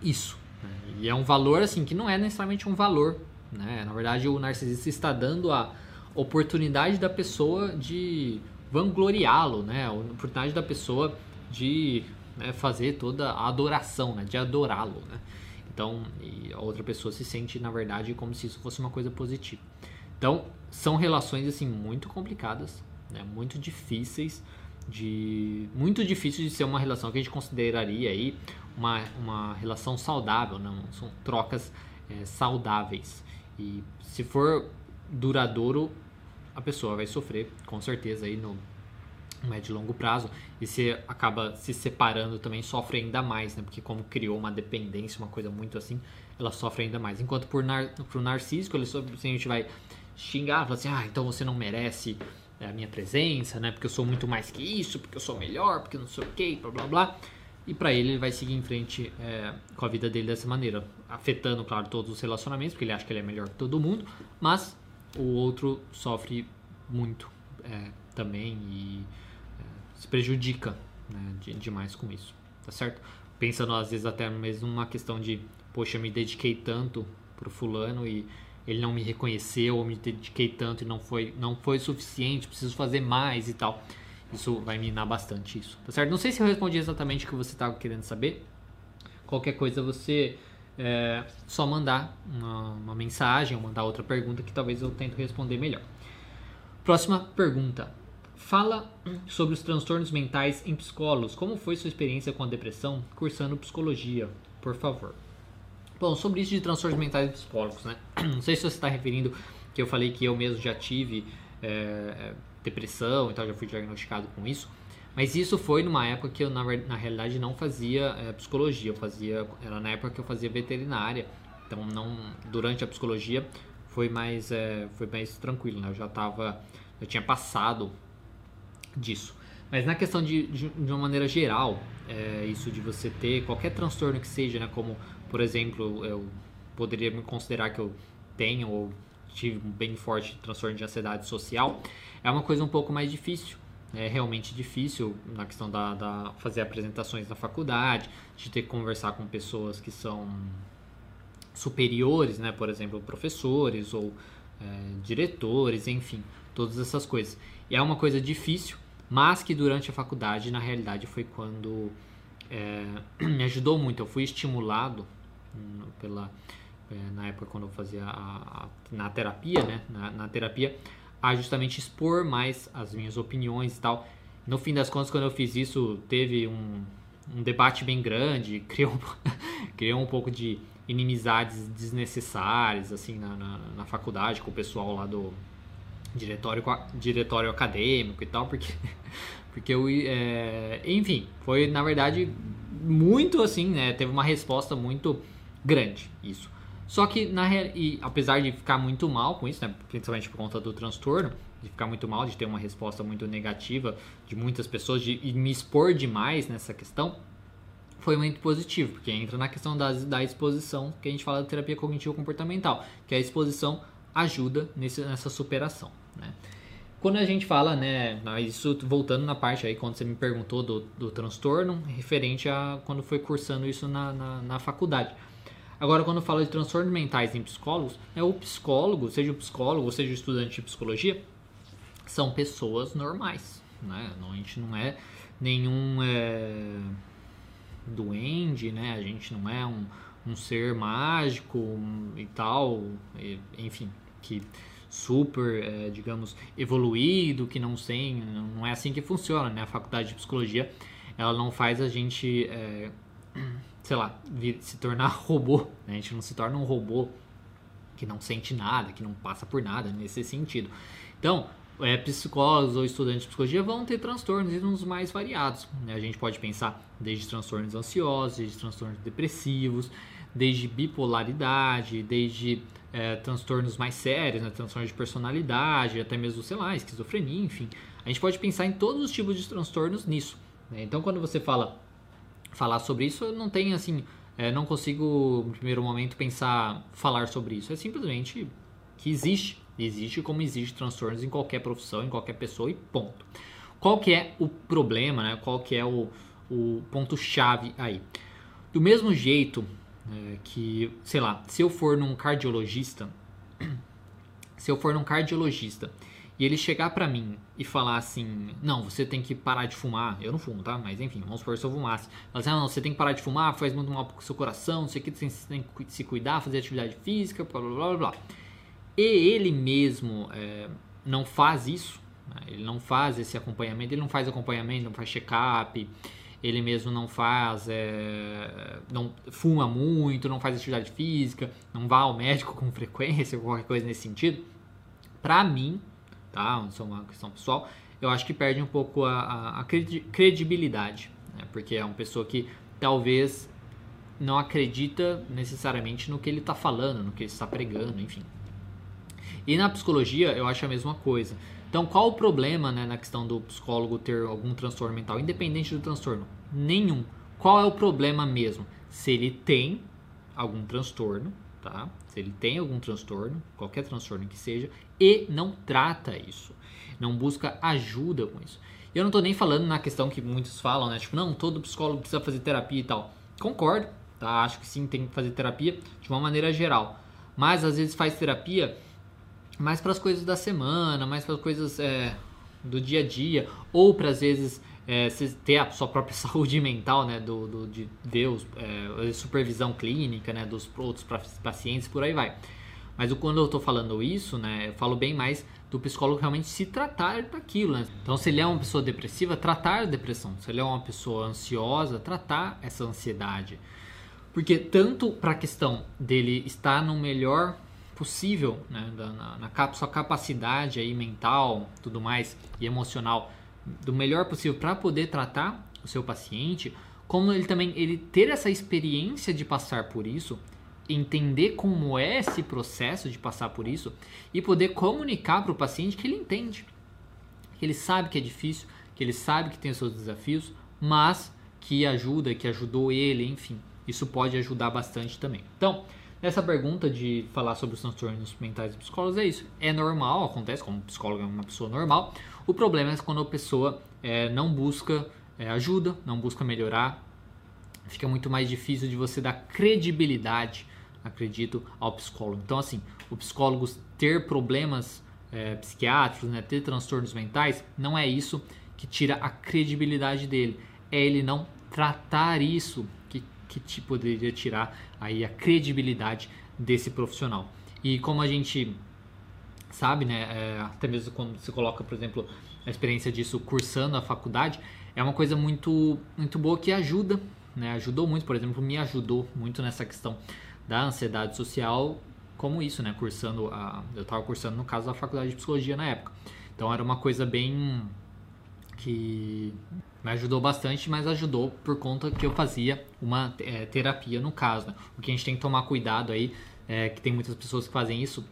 isso, Né? E é um valor assim que não é necessariamente um valor. Né? Na verdade, o narcisista está dando a oportunidade da pessoa de vangloriá-lo, né? a oportunidade da pessoa de né, fazer toda a adoração, né? de adorá-lo. Né? Então, a outra pessoa se sente, na verdade, como se isso fosse uma coisa positiva. Então, são relações assim muito complicadas, né? muito difíceis de muito difícil de ser uma relação que a gente consideraria aí uma, uma relação saudável, não são trocas é, saudáveis. E se for duradouro, a pessoa vai sofrer com certeza aí no médio e longo prazo e se acaba se separando também sofre ainda mais, né? Porque como criou uma dependência, uma coisa muito assim, ela sofre ainda mais. Enquanto por nar, pro narcísico, ele simplesmente vai xingar, falar assim: "Ah, então você não merece é, a minha presença, né? Porque eu sou muito mais que isso, porque eu sou melhor, porque não sei o que, blá blá blá. E para ele, ele vai seguir em frente é, com a vida dele dessa maneira, afetando, claro, todos os relacionamentos, porque ele acha que ele é melhor que todo mundo, mas o outro sofre muito é, também e se prejudica né, de, demais com isso, tá certo? Pensando às vezes até mesmo numa questão de, poxa, eu me dediquei tanto pro fulano e ele não me reconheceu, ou me dediquei tanto e não foi, não foi suficiente, preciso fazer mais e tal. Isso vai minar bastante isso, tá certo? Não sei se eu respondi exatamente o que você estava querendo saber. Qualquer coisa você é, só mandar uma, uma mensagem ou mandar outra pergunta que talvez eu tente responder melhor. Próxima pergunta. Fala sobre os transtornos mentais em psicólogos. Como foi sua experiência com a depressão cursando psicologia, por favor? Bom, sobre isso de transtornos mentais em psicólogos, né? Não sei se você está referindo que eu falei que eu mesmo já tive é, depressão e tal, já fui diagnosticado com isso. Mas isso foi numa época que eu, na, na realidade, não fazia é, psicologia. Eu fazia, era na época que eu fazia veterinária. Então, não, durante a psicologia, foi mais, é, foi mais tranquilo, né? Eu já tava, eu tinha passado disso. Mas na questão de, de, de uma maneira geral, é, isso de você ter qualquer transtorno que seja, né? Como, por exemplo, eu poderia me considerar que eu tenho ou tive um bem forte transtorno de ansiedade social, é uma coisa um pouco mais difícil. É realmente difícil na questão da, da fazer apresentações na faculdade, de ter que conversar com pessoas que são superiores, né? Por exemplo, professores ou é, diretores, enfim, todas essas coisas. E é uma coisa difícil, mas que durante a faculdade, na realidade, foi quando é, me ajudou muito. Eu fui estimulado hum, pela é, na época quando eu fazia a, a, na terapia, né? Na, na, terapia, a justamente expor mais as minhas opiniões e tal. No fim das contas, quando eu fiz isso, teve um, um debate bem grande, criou, criou um pouco de inimizades desnecessárias, assim, na, na, na faculdade, com o pessoal lá do diretório, diretório acadêmico e tal, porque, porque eu, é, enfim, foi, na verdade, muito assim, né, teve uma resposta muito grande, isso. Só que, na e, apesar de ficar muito mal com isso, né, principalmente por conta do transtorno, de ficar muito mal, de ter uma resposta muito negativa de muitas pessoas, de me expor demais nessa questão, foi muito positivo, porque entra na questão da, da exposição, que a gente fala da terapia cognitivo-comportamental, que a exposição ajuda nesse, nessa superação. Né? Quando a gente fala, né, isso voltando na parte aí, quando você me perguntou do, do transtorno, referente a quando foi cursando isso na, na, na faculdade. Agora, quando fala de transtornos mentais em psicólogos, é o psicólogo, seja o psicólogo, seja o estudante de psicologia, são pessoas normais, né? A gente não é nenhum é, duende, né? A gente não é um, um ser mágico e tal, e, enfim, que super, é, digamos, evoluído, que não tem, não é assim que funciona, né? A faculdade de psicologia, ela não faz a gente é, sei lá, se tornar robô. Né? A gente não se torna um robô que não sente nada, que não passa por nada nesse sentido. Então, é, psicólogos ou estudantes de psicologia vão ter transtornos e uns mais variados. Né? A gente pode pensar desde transtornos ansiosos, desde transtornos depressivos, desde bipolaridade, desde é, transtornos mais sérios, né? transtornos de personalidade, até mesmo, sei lá, esquizofrenia, enfim. A gente pode pensar em todos os tipos de transtornos nisso. Né? Então, quando você fala falar sobre isso, eu não tenho assim, é, não consigo no primeiro momento pensar falar sobre isso. É simplesmente que existe, existe como existe transtornos em qualquer profissão, em qualquer pessoa e ponto. Qual que é o problema, né? Qual que é o, o ponto chave aí? Do mesmo jeito é, que, sei lá, se eu for num cardiologista, se eu for num cardiologista e ele chegar para mim e falar assim, não, você tem que parar de fumar, eu não fumo, tá? Mas enfim, vamos supor se eu fumasse. Falar assim, ah, não, você tem que parar de fumar, faz muito mal pro seu coração, não sei o que, você tem que se cuidar, fazer atividade física, blá blá blá blá. E ele mesmo é, não faz isso, né? ele não faz esse acompanhamento, ele não faz acompanhamento, não faz check-up, ele mesmo não faz, é, não fuma muito, não faz atividade física, não vá ao médico com frequência, qualquer coisa nesse sentido. Pra mim, tá? Isso é uma questão pessoal. Eu acho que perde um pouco a, a, a credibilidade, né? porque é uma pessoa que talvez não acredita necessariamente no que ele está falando, no que ele está pregando, enfim. E na psicologia eu acho a mesma coisa. Então, qual o problema né, na questão do psicólogo ter algum transtorno mental, independente do transtorno? Nenhum. Qual é o problema mesmo? Se ele tem algum transtorno, tá? Se ele tem algum transtorno, qualquer transtorno que seja, e não trata isso, não busca ajuda com isso. Eu não estou nem falando na questão que muitos falam, né? Tipo, não, todo psicólogo precisa fazer terapia e tal. Concordo, tá? Acho que sim, tem que fazer terapia de uma maneira geral. Mas às vezes faz terapia mais para as coisas da semana, mais para as coisas é, do dia a dia, ou para às vezes é, ter a sua própria saúde mental, né, do, do de os, é, supervisão clínica, né, dos outros pacientes, por aí vai. Mas quando eu estou falando isso, né, eu falo bem mais do psicólogo realmente se tratar daquilo. Né? Então, se ele é uma pessoa depressiva, tratar a depressão. Se ele é uma pessoa ansiosa, tratar essa ansiedade. Porque tanto para a questão dele estar no melhor possível, né, na, na, sua capacidade aí mental, tudo mais e emocional, do melhor possível para poder tratar o seu paciente, como ele também ele ter essa experiência de passar por isso, entender como é esse processo de passar por isso e poder comunicar para o paciente que ele entende, que ele sabe que é difícil, que ele sabe que tem os seus desafios, mas que ajuda, que ajudou ele, enfim, isso pode ajudar bastante também. Então, essa pergunta de falar sobre os transtornos mentais e psicólogos é isso. É normal, acontece como psicólogo é uma pessoa normal. O problema é quando a pessoa é, não busca é, ajuda, não busca melhorar. Fica muito mais difícil de você dar credibilidade, acredito, ao psicólogo. Então, assim, o psicólogo ter problemas é, psiquiátricos, né, ter transtornos mentais, não é isso que tira a credibilidade dele. É ele não tratar isso que te poderia tirar aí a credibilidade desse profissional. E como a gente sabe, né, é, até mesmo quando se coloca, por exemplo, a experiência disso cursando a faculdade, é uma coisa muito, muito boa que ajuda, né, ajudou muito, por exemplo, me ajudou muito nessa questão da ansiedade social, como isso, né, cursando, a, eu estava cursando no caso da faculdade de psicologia na época, então era uma coisa bem que me ajudou bastante, mas ajudou por conta que eu fazia uma é, terapia no caso. Né? O que a gente tem que tomar cuidado aí, é que tem muitas pessoas que fazem isso,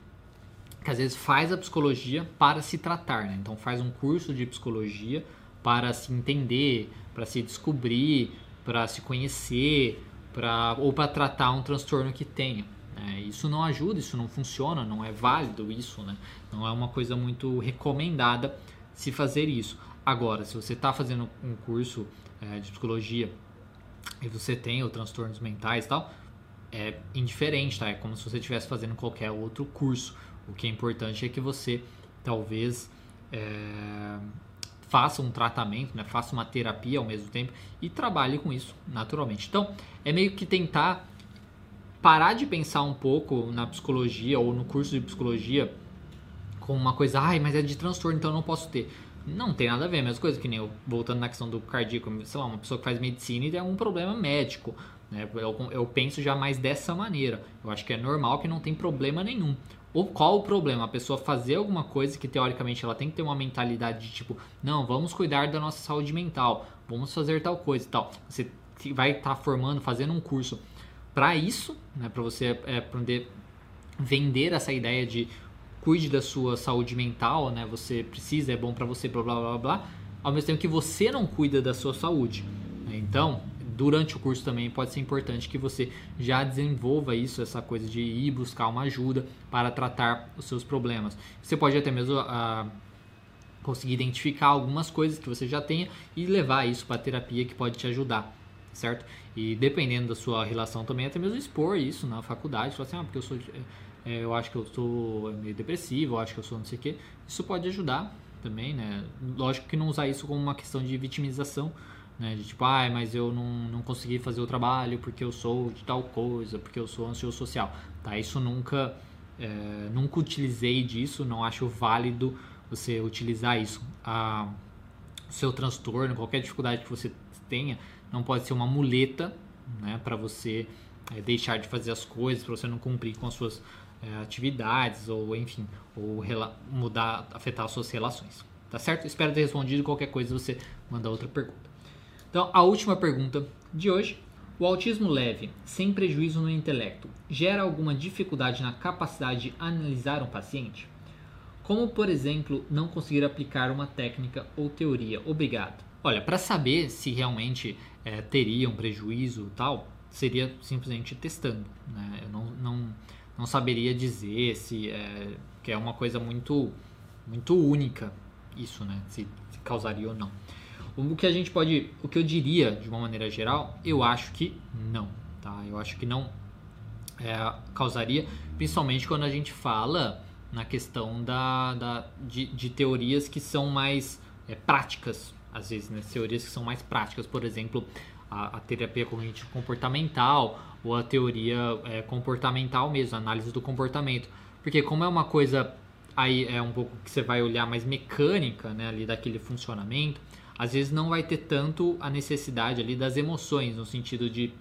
que às vezes faz a psicologia para se tratar, né? Então faz um curso de psicologia para se entender, para se descobrir, para se conhecer, para ou para tratar um transtorno que tenha. Né? Isso não ajuda, isso não funciona, não é válido isso, né? Não é uma coisa muito recomendada se fazer isso. Agora, se você está fazendo um curso é, de psicologia e você tem os transtornos mentais e tal, é indiferente, tá? É como se você estivesse fazendo qualquer outro curso. O que é importante é que você talvez é, faça um tratamento, né? faça uma terapia ao mesmo tempo e trabalhe com isso naturalmente. Então, é meio que tentar parar de pensar um pouco na psicologia ou no curso de psicologia como uma coisa, ai, mas é de transtorno, então eu não posso ter. Não tem nada a ver, mesma coisa que nem eu, voltando na questão do cardíaco, sei lá, uma pessoa que faz medicina e tem algum problema médico, né? Eu, eu penso já mais dessa maneira. Eu acho que é normal que não tem problema nenhum. Ou qual o problema? A pessoa fazer alguma coisa que teoricamente ela tem que ter uma mentalidade de tipo, não, vamos cuidar da nossa saúde mental, vamos fazer tal coisa e tal. Você vai estar tá formando, fazendo um curso para isso, né? Para você é, poder vender essa ideia de cuide da sua saúde mental, né? Você precisa, é bom para você, blá blá blá blá. Ao mesmo tempo que você não cuida da sua saúde. Né? Então, durante o curso também pode ser importante que você já desenvolva isso, essa coisa de ir buscar uma ajuda para tratar os seus problemas. Você pode até mesmo ah, conseguir identificar algumas coisas que você já tenha e levar isso para a terapia que pode te ajudar. certo? E dependendo da sua relação também, até mesmo expor isso na faculdade, falar assim, ah, porque eu sou, é, eu acho que eu sou meio depressivo, eu acho que eu sou não sei o quê. Isso pode ajudar também, né? Lógico que não usar isso como uma questão de vitimização, né? De tipo, ah, mas eu não, não consegui fazer o trabalho porque eu sou de tal coisa, porque eu sou ansioso social, tá? Isso nunca, é, nunca utilizei disso, não acho válido você utilizar isso. A, seu transtorno, qualquer dificuldade que você tenha, não pode ser uma muleta, né? Para você é, deixar de fazer as coisas, para você não cumprir com as suas é, atividades ou enfim, ou mudar, afetar as suas relações. Tá certo? Espero ter respondido qualquer coisa você manda outra pergunta. Então, a última pergunta de hoje. O autismo leve, sem prejuízo no intelecto, gera alguma dificuldade na capacidade de analisar um paciente? Como, por exemplo, não conseguir aplicar uma técnica ou teoria? Obrigado. Olha, para saber se realmente é, teria um prejuízo tal, seria simplesmente testando. Né? Eu não, não, não saberia dizer se é, que é uma coisa muito muito única isso, né? Se, se, causaria ou não. O que a gente pode, o que eu diria de uma maneira geral, eu acho que não, tá? Eu acho que não é, causaria, principalmente quando a gente fala na questão da, da de, de teorias que são mais é, práticas, às vezes, né? Teorias que são mais práticas, por exemplo, a, a terapia cognitivo comportamental ou a teoria é, comportamental mesmo, análise do comportamento. Porque como é uma coisa aí é um pouco que você vai olhar mais mecânica, né, ali daquele funcionamento, às vezes não vai ter tanto a necessidade ali das emoções, no sentido de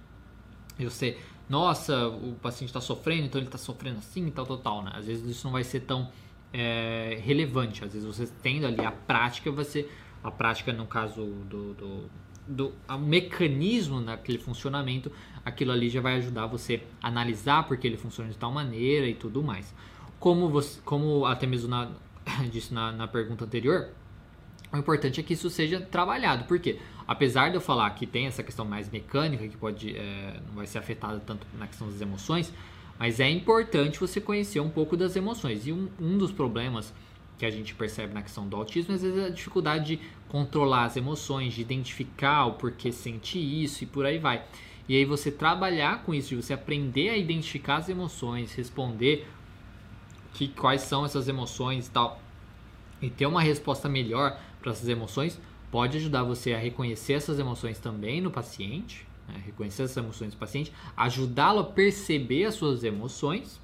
você, nossa, o paciente está sofrendo, então ele está sofrendo assim, tal, tal, tal, né? Às vezes isso não vai ser tão é, relevante. Às vezes você tendo ali a prática, você, a prática no caso do, do do mecanismo naquele funcionamento, aquilo ali já vai ajudar você a analisar porque ele funciona de tal maneira e tudo mais. Como, você, como até mesmo na, disse na, na pergunta anterior, o importante é que isso seja trabalhado, porque apesar de eu falar que tem essa questão mais mecânica, que pode é, não vai ser afetada tanto na questão das emoções, mas é importante você conhecer um pouco das emoções. E um, um dos problemas que a gente percebe na questão do autismo, às vezes é a dificuldade de controlar as emoções, de identificar o porquê sentir isso e por aí vai. E aí você trabalhar com isso, de você aprender a identificar as emoções, responder que quais são essas emoções e tal, e ter uma resposta melhor para essas emoções, pode ajudar você a reconhecer essas emoções também no paciente, né? reconhecer essas emoções do paciente, ajudá-lo a perceber as suas emoções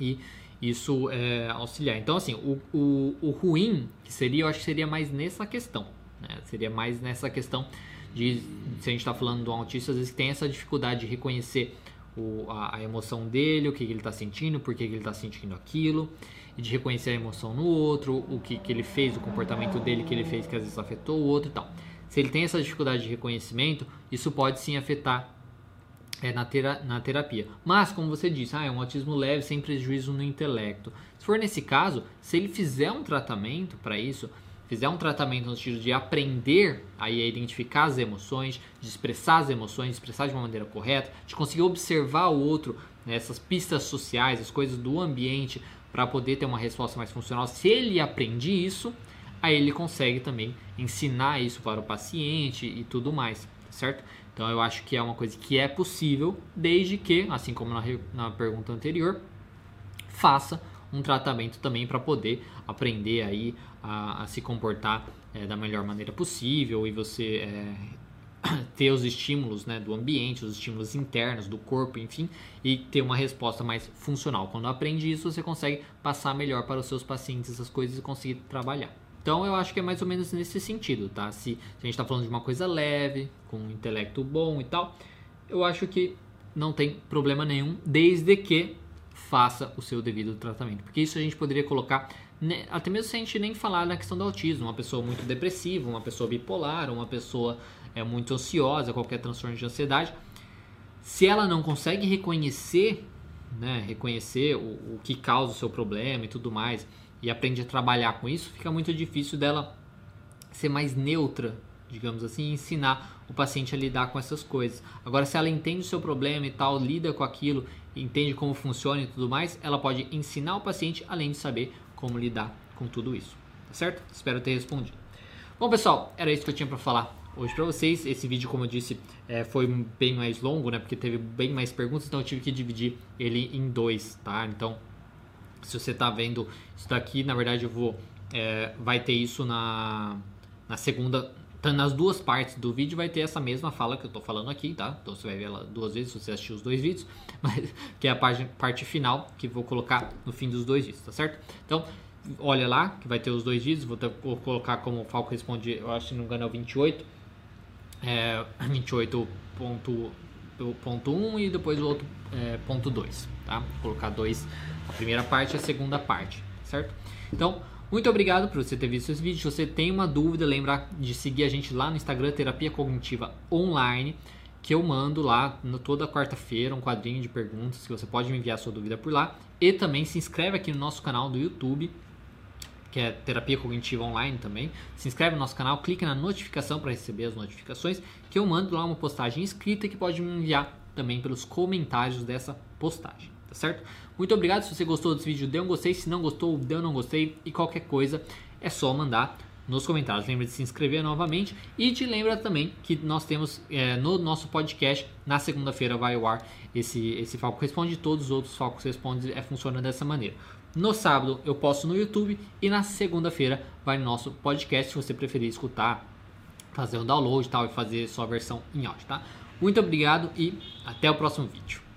e isso é, auxiliar. Então, assim, o, o, o, ruim que seria, eu acho que seria mais nessa questão. Né? Seria mais nessa questão de, se a gente está falando do autista, às vezes tem essa dificuldade de reconhecer o, a, a, emoção dele, o que, que ele está sentindo, por que, que ele está sentindo aquilo, e de reconhecer a emoção no outro, o que, que ele fez, o comportamento dele que ele fez que às vezes afetou o outro e tal. Se ele tem essa dificuldade de reconhecimento, isso pode sim afetar é, na, tera, na terapia. Mas, como você disse, ah, é um autismo leve sem prejuízo no intelecto. Se for nesse caso, se ele fizer um tratamento para isso, fizer um tratamento no sentido de aprender a identificar as emoções, de expressar as emoções, de expressar de uma maneira correta, de conseguir observar o outro, né, essas pistas sociais, as coisas do ambiente, para poder ter uma resposta mais funcional. Se ele aprende isso, aí ele consegue também ensinar isso para o paciente e tudo mais, certo? Então eu acho que é uma coisa que é possível, desde que, assim como na, na pergunta anterior, faça um tratamento também para poder aprender aí a, a se comportar é, da melhor maneira possível e você é, ter os estímulos né, do ambiente, os estímulos internos do corpo, enfim, e ter uma resposta mais funcional. Quando aprende isso, você consegue passar melhor para os seus pacientes essas coisas e conseguir trabalhar. Então eu acho que é mais ou menos nesse sentido, tá? Se, se a gente está falando de uma coisa leve, com um intelecto bom e tal, eu acho que não tem problema nenhum, desde que faça o seu devido tratamento. Porque isso a gente poderia colocar, né, até mesmo se a gente nem falar na questão do autismo, uma pessoa muito depressiva, uma pessoa bipolar, uma pessoa é, muito ansiosa, qualquer transtorno de ansiedade, se ela não consegue reconhecer, né, reconhecer o, o que causa o seu problema e tudo mais, e aprende a trabalhar com isso, fica muito difícil dela ser mais neutra, digamos assim, e ensinar o paciente a lidar com essas coisas. Agora, se ela entende o seu problema e tal, lida com aquilo, entende como funciona e tudo mais, ela pode ensinar o paciente além de saber como lidar com tudo isso. Tá certo? Espero ter respondido. Bom, pessoal, era isso que eu tinha para falar hoje para vocês. Esse vídeo, como eu disse, é, foi bem mais longo, né? Porque teve bem mais perguntas, então eu tive que dividir ele em dois, tá? Então, se você está vendo isso daqui, na verdade eu vou é, vai ter isso na, na segunda então, nas duas partes do vídeo vai ter essa mesma fala que eu estou falando aqui, tá? Então você vai ver ela duas vezes se você assistir os dois vídeos, mas, que é a parte, parte final que vou colocar no fim dos dois vídeos, tá certo? Então, olha lá que vai ter os dois vídeos, vou, ter, vou colocar como o Falco responde, eu acho que não engano é o 28, é, 28.1 e depois o outro é, ponto 2, tá? Vou colocar dois, a primeira parte e a segunda parte, certo? Então, muito obrigado por você ter visto esse vídeo. Se você tem uma dúvida, lembra de seguir a gente lá no Instagram Terapia Cognitiva Online, que eu mando lá toda quarta-feira um quadrinho de perguntas que você pode me enviar sua dúvida por lá. E também se inscreve aqui no nosso canal do YouTube, que é Terapia Cognitiva Online também. Se inscreve no nosso canal, clique na notificação para receber as notificações, que eu mando lá uma postagem escrita que pode me enviar também pelos comentários dessa postagem tá certo? Muito obrigado, se você gostou desse vídeo, dê um gostei, se não gostou, dê um não gostei e qualquer coisa é só mandar nos comentários. Lembra de se inscrever novamente e te lembra também que nós temos é, no nosso podcast, na segunda-feira vai ao ar esse, esse Falco Responde, todos os outros Falcos Responde é, funcionam dessa maneira. No sábado eu posto no YouTube e na segunda-feira vai no nosso podcast, se você preferir escutar, fazer um download e tal e fazer sua versão em áudio, tá? Muito obrigado e até o próximo vídeo.